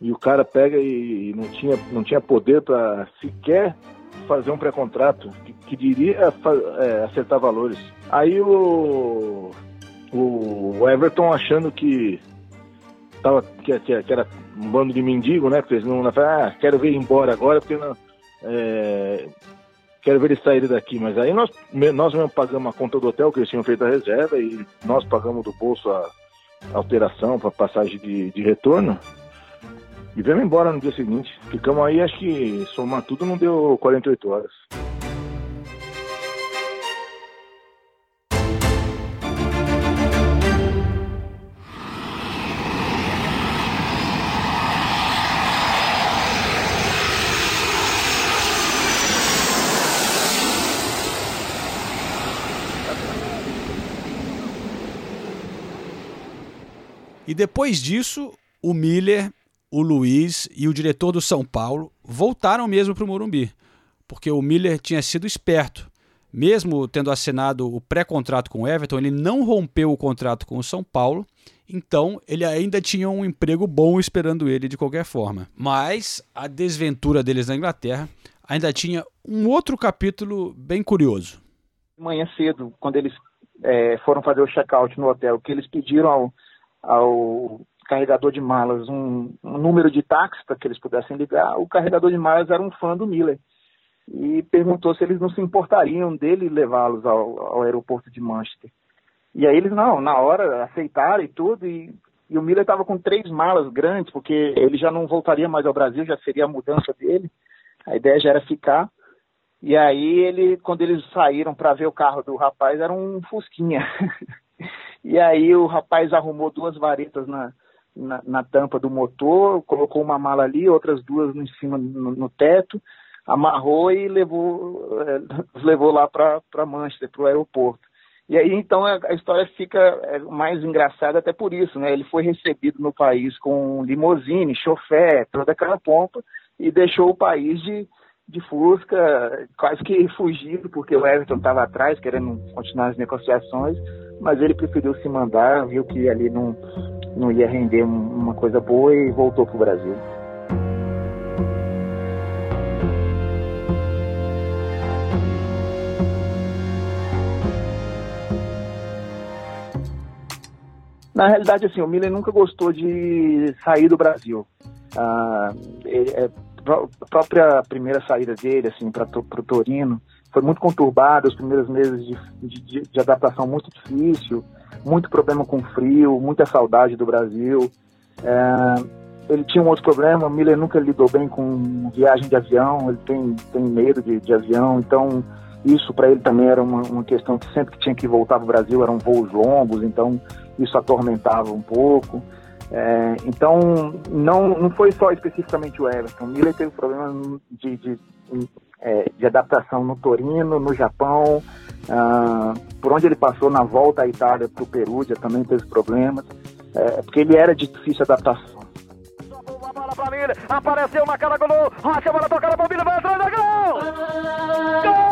e o cara pega e não, tinha, não tinha poder para sequer fazer um pré-contrato que, que, diria é, acertar valores. Aí o, o Everton achando que tava que, que, era um bando de mendigo, né? Porque eles não ah, quero ver ir embora agora porque não, é, quero ver eles saírem daqui. Mas aí nós, nós mesmo pagamos a conta do hotel, que eles tinham feito a reserva, e nós pagamos do bolso a alteração para passagem de, de retorno. E viemos embora no dia seguinte. Ficamos aí, acho que somar tudo não deu 48 horas. E depois disso, o Miller, o Luiz e o diretor do São Paulo voltaram mesmo para o Morumbi, porque o Miller tinha sido esperto. Mesmo tendo assinado o pré-contrato com o Everton, ele não rompeu o contrato com o São Paulo, então ele ainda tinha um emprego bom esperando ele de qualquer forma. Mas a desventura deles na Inglaterra ainda tinha um outro capítulo bem curioso. Manhã cedo, quando eles é, foram fazer o check-out no hotel, que eles pediram ao, ao carregador de malas um, um número de táxi para que eles pudessem ligar. O carregador de malas era um fã do Miller e perguntou se eles não se importariam dele levá-los ao, ao, aeroporto de Manchester. E aí eles, não, na hora, aceitaram e tudo, e, e o Miller estava com três malas grandes, porque ele já não voltaria mais ao Brasil, já seria a mudança dele. A ideia já era ficar. E aí ele, quando eles saíram para ver o carro do rapaz, era um Fusquinha. E aí o rapaz arrumou duas varetas na, na, na, tampa do motor, colocou uma mala ali, outras duas em cima no, no teto, amarrou e levou, é, levou lá para Manchester, para o aeroporto. E aí então a, a história fica é, mais engraçada até por isso, né? Ele foi recebido no país com limousine, chofé, toda aquela pompa e deixou o país de, de Fusca, quase que fugido, porque o Everton estava atrás, querendo continuar as negociações, mas ele preferiu se mandar, viu que ali não, não ia render uma coisa boa e voltou para o Brasil. Na realidade, assim, o Miller nunca gostou de sair do Brasil. Ah, ele, é, a própria primeira saída dele, assim, para o Torino, foi muito conturbado, os primeiros meses de, de, de, adaptação muito difícil, muito problema com frio, muita saudade do Brasil. É, ele tinha um outro problema, o Miller nunca lidou bem com viagem de avião, ele tem, tem medo de, de avião, então isso para ele também era uma, uma, questão que sempre que tinha que voltar para o Brasil eram voos longos, então isso atormentava um pouco. É, então, não, não foi só especificamente o Everton. O Miller teve problema de, de, é, de adaptação no Torino, no Japão, ah, por onde ele passou na volta à Itália para o Perugia também teve problemas, é, porque ele era de difícil adaptação. Apareceu na cara, gol, Rocha, bola tocada, vai gol! Gol!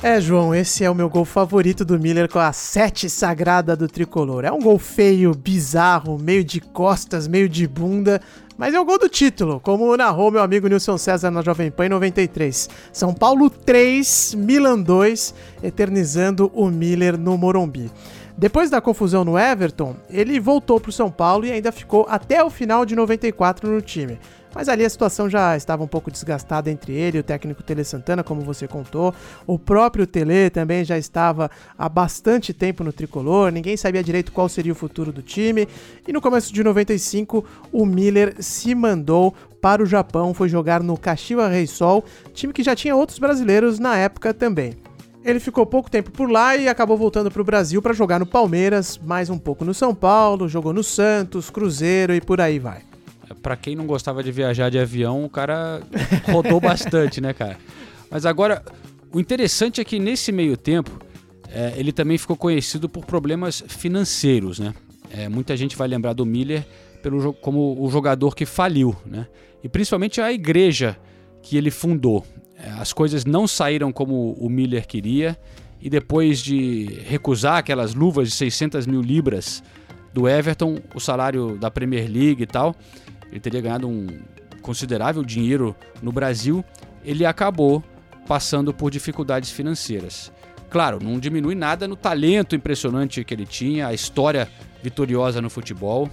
É, João, esse é o meu gol favorito do Miller com a sete sagrada do tricolor. É um gol feio, bizarro, meio de costas, meio de bunda, mas é o gol do título, como narrou meu amigo Nilson César na Jovem Pan em 93. São Paulo 3, Milan 2, eternizando o Miller no Morumbi. Depois da confusão no Everton, ele voltou para o São Paulo e ainda ficou até o final de 94 no time. Mas ali a situação já estava um pouco desgastada entre ele e o técnico Tele Santana, como você contou. O próprio Tele também já estava há bastante tempo no tricolor, ninguém sabia direito qual seria o futuro do time. E no começo de 95, o Miller se mandou para o Japão, foi jogar no Kashiwa Reysol, time que já tinha outros brasileiros na época também. Ele ficou pouco tempo por lá e acabou voltando para o Brasil para jogar no Palmeiras, mais um pouco no São Paulo, jogou no Santos, Cruzeiro e por aí vai para quem não gostava de viajar de avião, o cara rodou bastante, né, cara? Mas agora, o interessante é que nesse meio tempo, é, ele também ficou conhecido por problemas financeiros, né? É, muita gente vai lembrar do Miller pelo, como o jogador que faliu, né? E principalmente a igreja que ele fundou. É, as coisas não saíram como o Miller queria e depois de recusar aquelas luvas de 600 mil libras do Everton, o salário da Premier League e tal, ele teria ganhado um considerável dinheiro no Brasil, ele acabou passando por dificuldades financeiras. Claro, não diminui nada no talento impressionante que ele tinha, a história vitoriosa no futebol.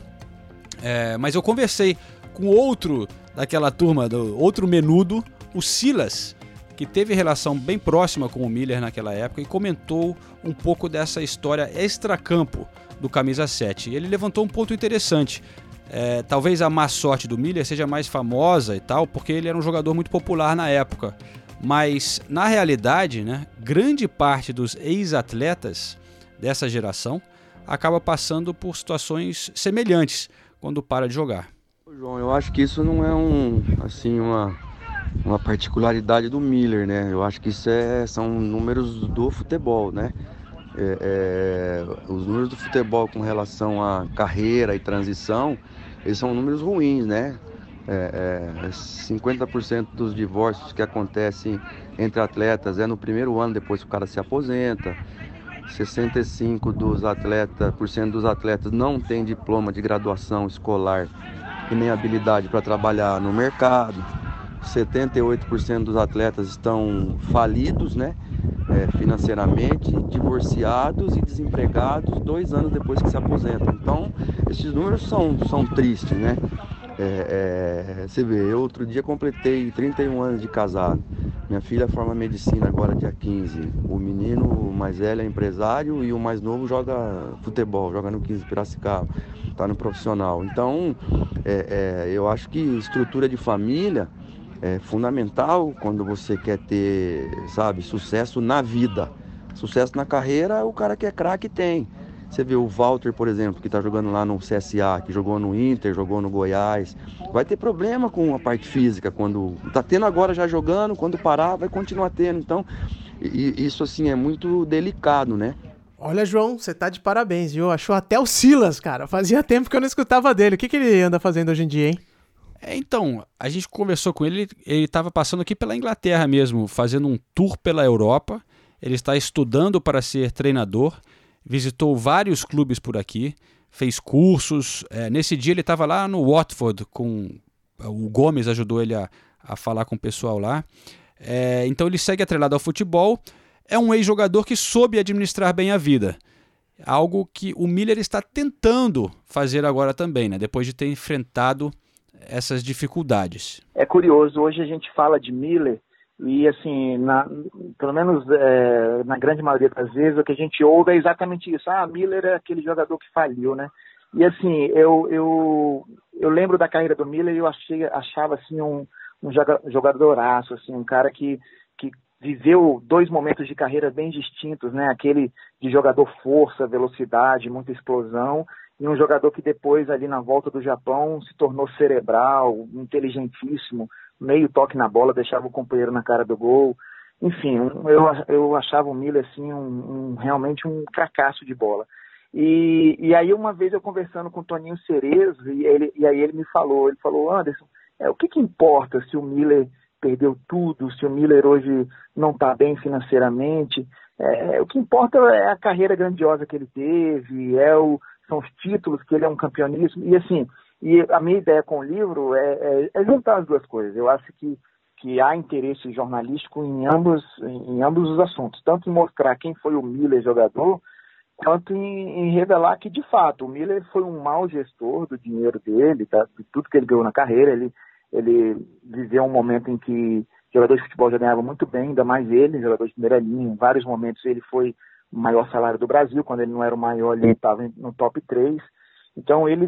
É, mas eu conversei com outro daquela turma, do outro menudo, o Silas, que teve relação bem próxima com o Miller naquela época e comentou um pouco dessa história extracampo do camisa 7. E ele levantou um ponto interessante. É, talvez a má sorte do Miller seja mais famosa e tal, porque ele era um jogador muito popular na época. Mas, na realidade, né, grande parte dos ex-atletas dessa geração acaba passando por situações semelhantes quando para de jogar. João, eu acho que isso não é um, assim, uma, uma particularidade do Miller, né? Eu acho que isso é, são números do futebol, né? É, é, os números do futebol com relação à carreira e transição, eles são números ruins, né? É, é, 50% dos divórcios que acontecem entre atletas é no primeiro ano depois que o cara se aposenta. 65% dos atletas, por cento dos atletas não tem diploma de graduação escolar e nem habilidade para trabalhar no mercado. 78% dos atletas estão falidos, né? É, financeiramente, divorciados e desempregados dois anos depois que se aposentam. Então, esses números são, são tristes, né? É, é, você vê, eu outro dia completei 31 anos de casado. Minha filha forma medicina agora dia 15. O menino mais velho é empresário e o mais novo joga futebol, joga no 15 Piracicaba, tá no profissional. Então, é, é, eu acho que estrutura de família é fundamental quando você quer ter, sabe, sucesso na vida. Sucesso na carreira, o cara que é craque tem. Você vê o Walter, por exemplo, que está jogando lá no CSA, que jogou no Inter, jogou no Goiás. Vai ter problema com a parte física quando está tendo agora já jogando, quando parar vai continuar tendo. Então, isso assim é muito delicado, né? Olha, João, você tá de parabéns, viu? Achou até o Silas, cara. Fazia tempo que eu não escutava dele. O que, que ele anda fazendo hoje em dia, hein? É, então, a gente conversou com ele, ele estava passando aqui pela Inglaterra mesmo, fazendo um tour pela Europa. Ele está estudando para ser treinador visitou vários clubes por aqui, fez cursos. É, nesse dia ele estava lá no Watford com o Gomes ajudou ele a, a falar com o pessoal lá. É, então ele segue atrelado ao futebol. É um ex-jogador que soube administrar bem a vida. Algo que o Miller está tentando fazer agora também, né? depois de ter enfrentado essas dificuldades. É curioso, hoje a gente fala de Miller e assim, na, pelo menos é, na grande maioria das vezes, o que a gente ouve é exatamente isso. Ah, Miller é aquele jogador que faliu, né? E assim, eu, eu, eu lembro da carreira do Miller e eu achei, achava assim um, um jogadoraço, assim, um cara que, que viveu dois momentos de carreira bem distintos, né? Aquele de jogador força, velocidade, muita explosão, e um jogador que depois ali na volta do Japão se tornou cerebral, inteligentíssimo, meio toque na bola, deixava o companheiro na cara do gol. Enfim, eu, eu achava o Miller assim, um, um realmente um fracasso de bola. E, e aí uma vez eu conversando com o Toninho Cerezo, e, ele, e aí ele me falou, ele falou, Anderson, é, o que, que importa se o Miller perdeu tudo, se o Miller hoje não está bem financeiramente? É, o que importa é a carreira grandiosa que ele teve, é o, são os títulos que ele é um campeonismo. E assim, e a minha ideia com o livro é, é, é juntar as duas coisas. Eu acho que, que há interesse jornalístico em ambos, em, em ambos os assuntos, tanto em mostrar quem foi o Miller jogador, quanto em, em, revelar que, de fato, o Miller foi um mau gestor do dinheiro dele, tá? de tudo que ele ganhou na carreira. Ele, ele viveu um momento em que jogadores de futebol já ganhavam muito bem, ainda mais ele, jogador de primeira linha. Em vários momentos ele foi maior salário do Brasil, quando ele não era o maior, ele estava no top 3. Então ele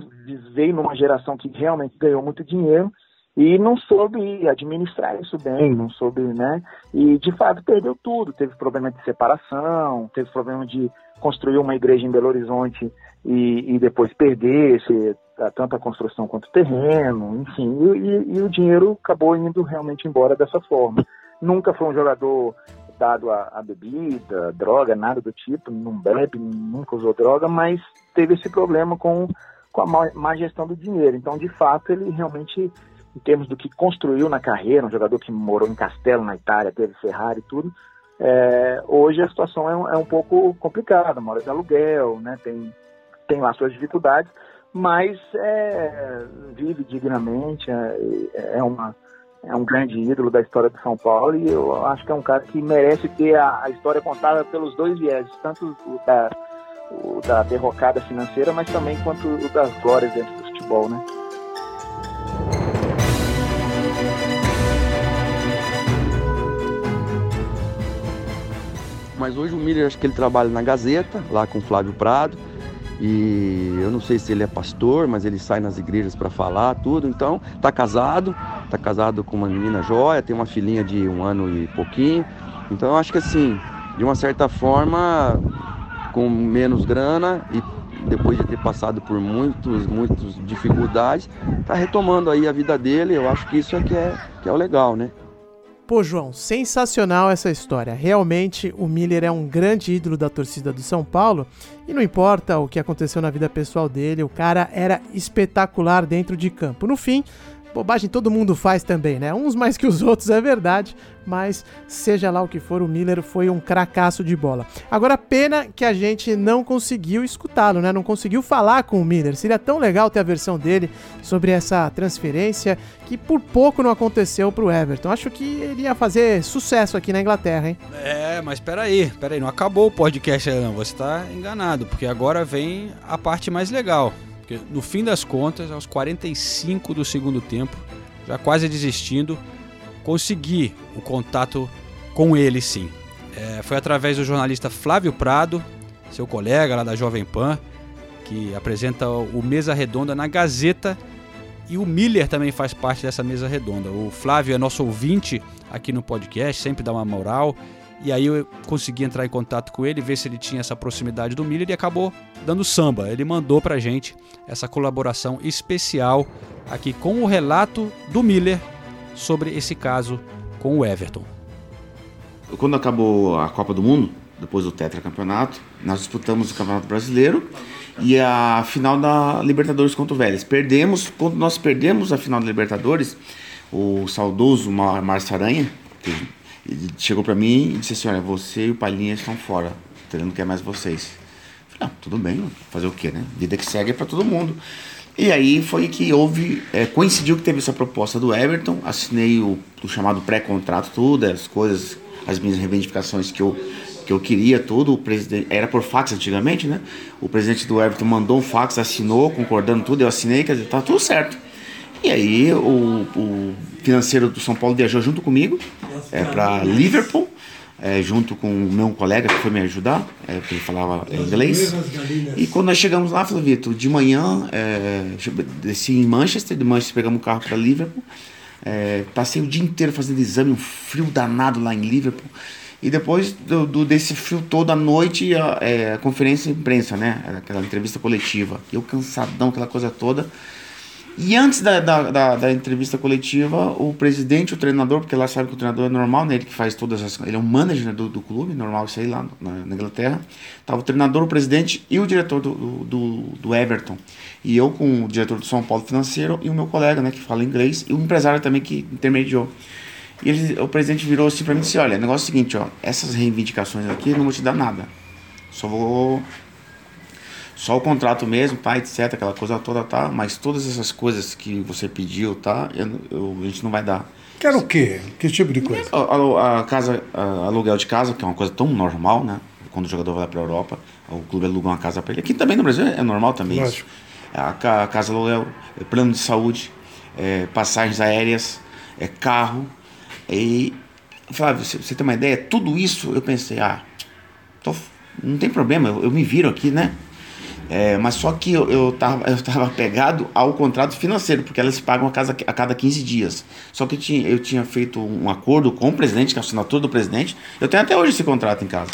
veio numa geração que realmente ganhou muito dinheiro e não soube administrar isso bem, não soube, né? E de fato perdeu tudo. Teve problema de separação, teve problema de construir uma igreja em Belo Horizonte e, e depois perder esse, tanto a construção quanto o terreno, enfim. E, e, e o dinheiro acabou indo realmente embora dessa forma. Nunca foi um jogador dado a, bebida, droga, nada do tipo, não bebe, nunca usou droga, mas teve esse problema com, com a má, má gestão do dinheiro. Então, de fato, ele realmente, em termos do que construiu na carreira, um jogador que morou em Castelo, na Itália, teve Ferrari e tudo, é, hoje a situação é um, é um pouco complicada, mora de aluguel, né, tem, tem lá suas dificuldades, mas é, vive dignamente, é, é uma é um grande ídolo da história do São Paulo e eu acho que é um cara que merece ter a, a história contada pelos dois vieses, tanto o da, o da derrocada financeira, mas também quanto o das glórias dentro do futebol, né? Mas hoje o Miller, acho que ele trabalha na Gazeta, lá com o Flávio Prado. E eu não sei se ele é pastor, mas ele sai nas igrejas para falar tudo. Então, tá casado, tá casado com uma menina joia, tem uma filhinha de um ano e pouquinho. Então, eu acho que assim, de uma certa forma, com menos grana e depois de ter passado por muitos, muitas dificuldades, tá retomando aí a vida dele. Eu acho que isso é que é, que é o legal, né? Pô, João, sensacional essa história. Realmente, o Miller é um grande ídolo da torcida do São Paulo. E não importa o que aconteceu na vida pessoal dele, o cara era espetacular dentro de campo. No fim, bobagem todo mundo faz também, né? Uns mais que os outros, é verdade, mas seja lá o que for, o Miller foi um cracaço de bola. Agora, pena que a gente não conseguiu escutá-lo, né? Não conseguiu falar com o Miller. Seria tão legal ter a versão dele sobre essa transferência que por pouco não aconteceu pro Everton. Acho que ele ia fazer sucesso aqui na Inglaterra, hein? É, mas peraí, peraí, não acabou o podcast aí não, você tá enganado, porque agora vem a parte mais legal. Porque no fim das contas, aos 45 do segundo tempo, já quase desistindo, consegui o contato com ele sim. É, foi através do jornalista Flávio Prado, seu colega lá da Jovem Pan, que apresenta o Mesa Redonda na Gazeta. E o Miller também faz parte dessa mesa redonda. O Flávio é nosso ouvinte aqui no podcast, sempre dá uma moral. E aí eu consegui entrar em contato com ele, ver se ele tinha essa proximidade do Miller e acabou dando samba. Ele mandou pra gente essa colaboração especial aqui com o relato do Miller sobre esse caso com o Everton. Quando acabou a Copa do Mundo, depois do tetracampeonato, nós disputamos o Campeonato Brasileiro e a final da Libertadores contra o Vélez. Perdemos, quando nós perdemos a final da Libertadores, o saudoso Márcio Aranha, que ele chegou para mim e disse assim: Olha, você e o Palhinha estão fora, ele não quer mais vocês. Eu falei: ah, tudo bem, fazer o quê, né? Vida que segue é para todo mundo. E aí foi que houve, é, coincidiu que teve essa proposta do Everton, assinei o, o chamado pré-contrato, tudo, as coisas, as minhas reivindicações que eu, que eu queria, tudo. O presidente, era por fax antigamente, né? O presidente do Everton mandou um fax, assinou, concordando tudo, eu assinei, quer dizer, tá tudo certo. E aí o, o financeiro do São Paulo viajou junto comigo é, para Liverpool, é, junto com o meu colega que foi me ajudar, é, porque ele falava inglês. E quando nós chegamos lá, falou, Vitor, de manhã, é, desci em Manchester, de Manchester pegamos o carro para Liverpool, é, passei o dia inteiro fazendo exame, um frio danado lá em Liverpool. E depois do, do desse frio todo, à noite, a, é, a conferência de imprensa, né? Aquela entrevista coletiva. Eu cansadão, aquela coisa toda. E antes da, da, da, da, entrevista coletiva, o presidente, o treinador, porque lá sabe que o treinador é normal, né? Ele que faz todas as. Ele é um manager do, do clube, normal isso aí lá na, na Inglaterra. Tava o treinador, o presidente e o diretor do, do, do, Everton. E eu com o diretor do São Paulo Financeiro e o meu colega, né, que fala inglês, e o empresário também que intermediou. E ele, o presidente virou assim para mim e disse: Olha, negócio é o seguinte, ó, essas reivindicações aqui não vou te dar nada. Só vou só o contrato mesmo, tá, etc, aquela coisa toda, tá, mas todas essas coisas que você pediu, tá, eu, eu, a gente não vai dar. Quero o quê? Que tipo de coisa? A, a, casa, a, aluguel de casa, que é uma coisa tão normal, né, quando o jogador vai para a Europa, o clube aluga uma casa para ele. Aqui também no Brasil é normal também Lógico. isso. A, a casa aluguel, é plano de saúde, é, passagens aéreas, é carro, e Flávio, você, você tem uma ideia? Tudo isso eu pensei, ah, tô, não tem problema, eu, eu me viro aqui, né? É, mas só que eu, eu, tava, eu tava pegado ao contrato financeiro, porque elas pagam a, casa, a cada 15 dias. Só que eu tinha, eu tinha feito um acordo com o presidente, com a assinatura do presidente. Eu tenho até hoje esse contrato em casa.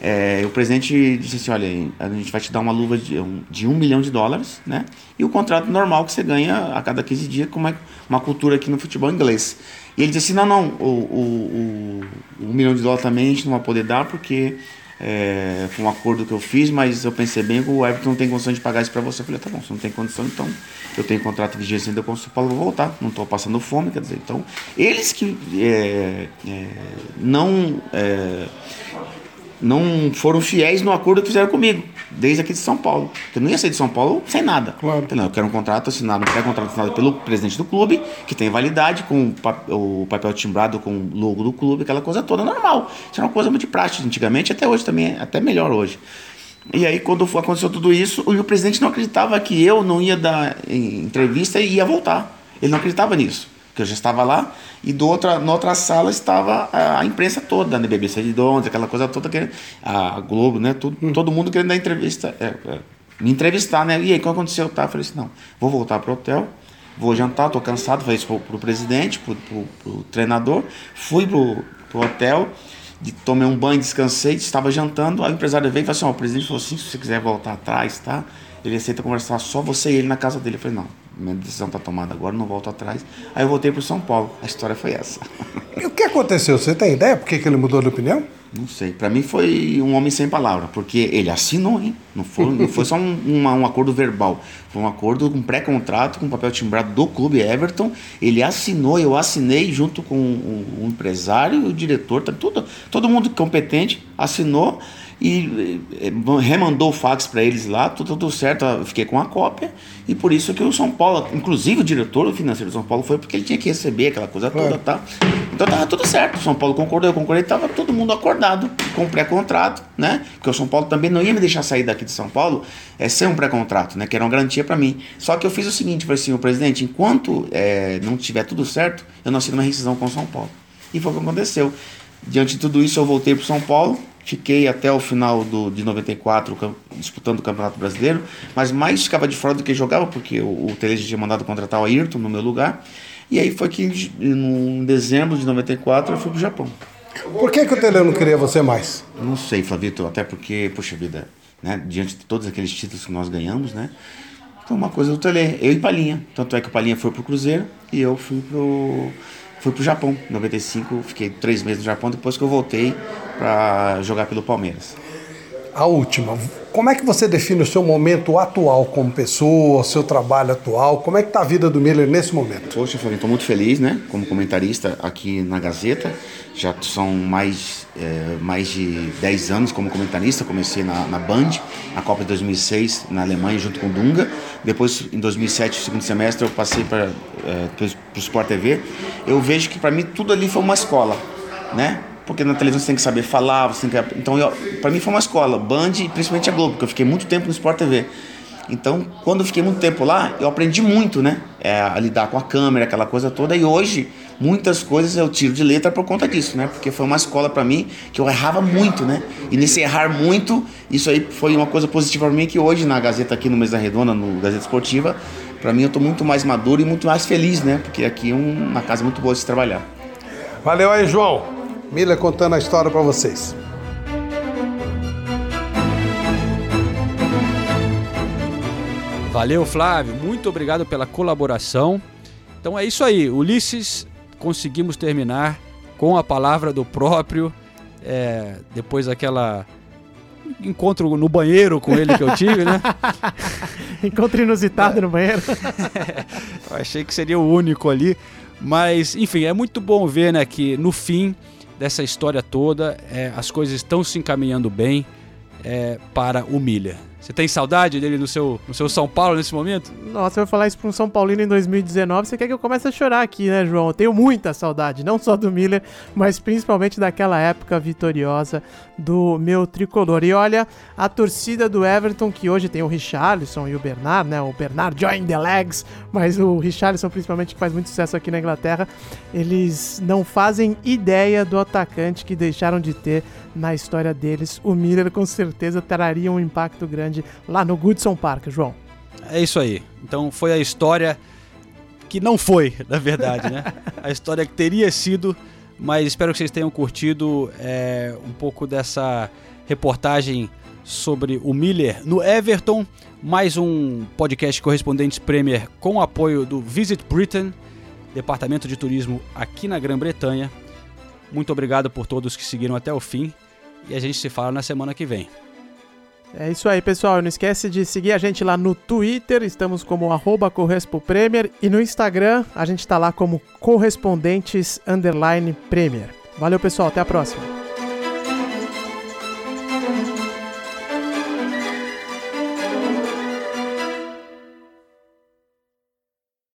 É, o presidente disse assim: olha, a gente vai te dar uma luva de um, de um milhão de dólares, né? E o contrato normal que você ganha a cada 15 dias, como é uma cultura aqui no futebol inglês. E ele disse assim: não, não, o, o, o, milhão de dólares também a gente não vai poder dar, porque é, foi um acordo que eu fiz, mas eu pensei bem que o Everton não tem condição de pagar isso para você. Eu falei, tá bom, se não tem condição, então eu tenho contrato de vigência com o São Paulo, vou voltar. Não estou passando fome, quer dizer, então eles que é, é, não é, não foram fiéis no acordo que fizeram comigo, desde aqui de São Paulo. Eu não ia sair de São Paulo sem nada. Claro. Eu, não, eu quero um contrato assinado, um pré-contrato assinado pelo presidente do clube, que tem validade, com o papel timbrado com o logo do clube, aquela coisa toda normal. Isso é uma coisa muito prática antigamente, até hoje também, até melhor hoje. E aí, quando aconteceu tudo isso, o presidente não acreditava que eu não ia dar entrevista e ia voltar. Ele não acreditava nisso que eu já estava lá, e do outra, na outra sala estava a, a imprensa toda, né, BBC de Londres, aquela coisa toda, que, a Globo, né, tudo, hum. todo mundo querendo dar entrevista, é, é, me entrevistar, né, e aí, o que aconteceu? Tá, eu falei assim, não, vou voltar pro hotel, vou jantar, tô cansado, falei isso pro, pro presidente, pro, pro, treinador, fui pro, pro hotel, de, tomei um banho, descansei, estava jantando, aí o empresário veio e falou assim, ó, o presidente falou assim, se você quiser voltar atrás, tá, ele aceita conversar só você e ele na casa dele, eu falei, não, minha decisão está tomada agora, não volto atrás. Aí eu voltei para São Paulo. A história foi essa. E o que aconteceu? Você tem ideia por que, que ele mudou de opinião? Não sei. Para mim foi um homem sem palavra, porque ele assinou, hein? Não foi, não foi só um, um, um acordo verbal. Foi um acordo, um pré-contrato com papel timbrado do clube Everton. Ele assinou, eu assinei junto com o, o empresário, o diretor, tá tudo, todo mundo competente assinou e eh, remandou o fax para eles lá, tudo, tudo certo, eu fiquei com a cópia, e por isso que o São Paulo, inclusive o diretor financeiro do São Paulo foi porque ele tinha que receber aquela coisa toda, tá? Então tava tudo certo, o São Paulo concordou, eu concordei, tava todo mundo acordado com pré-contrato, né? Porque o São Paulo também não ia me deixar sair daqui de São Paulo é, sem um pré-contrato, né? Que era uma garantia para mim. Só que eu fiz o seguinte, falei assim, o presidente, enquanto é, não tiver tudo certo, eu não assino uma rescisão com o São Paulo. E foi o que aconteceu. Diante de tudo isso, eu voltei para São Paulo, Fiquei até o final do, de 94 disputando o Campeonato Brasileiro, mas mais ficava de fora do que jogava, porque o, o Telege tinha mandado contratar o Ayrton no meu lugar. E aí foi que em dezembro de 94 eu fui pro Japão. Por que, que o Tele não queria você mais? Não sei, Flavito, até porque, poxa vida, né, diante de todos aqueles títulos que nós ganhamos, né? Foi uma coisa do Tele, eu e Palinha. Tanto é que o Palinha foi pro Cruzeiro e eu fui pro fui pro Japão. Em 95, fiquei três meses no Japão depois que eu voltei para jogar pelo Palmeiras. A última, como é que você define o seu momento atual como pessoa, o seu trabalho atual? Como é que tá a vida do Miller nesse momento? Poxa, Fabinho, estou muito feliz, né? Como comentarista aqui na Gazeta. Já são mais, é, mais de 10 anos como comentarista. Comecei na, na Band, na Copa de 2006, na Alemanha, junto com o Dunga. Depois, em 2007, segundo semestre, eu passei para é, o Sport TV. Eu vejo que para mim tudo ali foi uma escola, né? Porque na televisão você tem que saber falar, você tem que... Então, para mim foi uma escola, Band e principalmente a Globo, porque eu fiquei muito tempo no Sport TV. Então, quando eu fiquei muito tempo lá, eu aprendi muito, né? É, a lidar com a câmera, aquela coisa toda. E hoje, muitas coisas eu tiro de letra por conta disso, né? Porque foi uma escola para mim que eu errava muito, né? E nesse errar muito, isso aí foi uma coisa positiva para mim que hoje na Gazeta aqui no Mesa Redonda, no Gazeta Esportiva, para mim eu tô muito mais maduro e muito mais feliz, né? Porque aqui é uma casa muito boa de se trabalhar. Valeu aí, João. Miller contando a história para vocês. Valeu, Flávio. Muito obrigado pela colaboração. Então é isso aí, Ulisses. Conseguimos terminar com a palavra do próprio. É, depois daquela encontro no banheiro com ele que eu tive, né? encontro inusitado no banheiro. eu achei que seria o único ali. Mas, enfim, é muito bom ver né, que no fim dessa história toda, é, as coisas estão se encaminhando bem é, para o Milha. Você tem saudade dele no seu, no seu São Paulo nesse momento? Nossa, eu vou falar isso para um São Paulino em 2019. Você quer que eu comece a chorar aqui, né, João? Eu tenho muita saudade, não só do Miller, mas principalmente daquela época vitoriosa do meu tricolor. E olha, a torcida do Everton, que hoje tem o Richarlison e o Bernard, né? O Bernard join the legs, mas o Richarlison, principalmente, que faz muito sucesso aqui na Inglaterra, eles não fazem ideia do atacante que deixaram de ter na história deles. O Miller com certeza traria um impacto grande lá no Goodson Park, João. É isso aí. Então foi a história que não foi, na verdade, né? a história que teria sido, mas espero que vocês tenham curtido é, um pouco dessa reportagem sobre o Miller no Everton, mais um podcast Correspondentes Premier com apoio do Visit Britain, departamento de turismo aqui na Grã-Bretanha. Muito obrigado por todos que seguiram até o fim e a gente se fala na semana que vem. É isso aí, pessoal. Não esquece de seguir a gente lá no Twitter, estamos como arroba e no Instagram a gente está lá como correspondentes Premier. Valeu, pessoal. Até a próxima.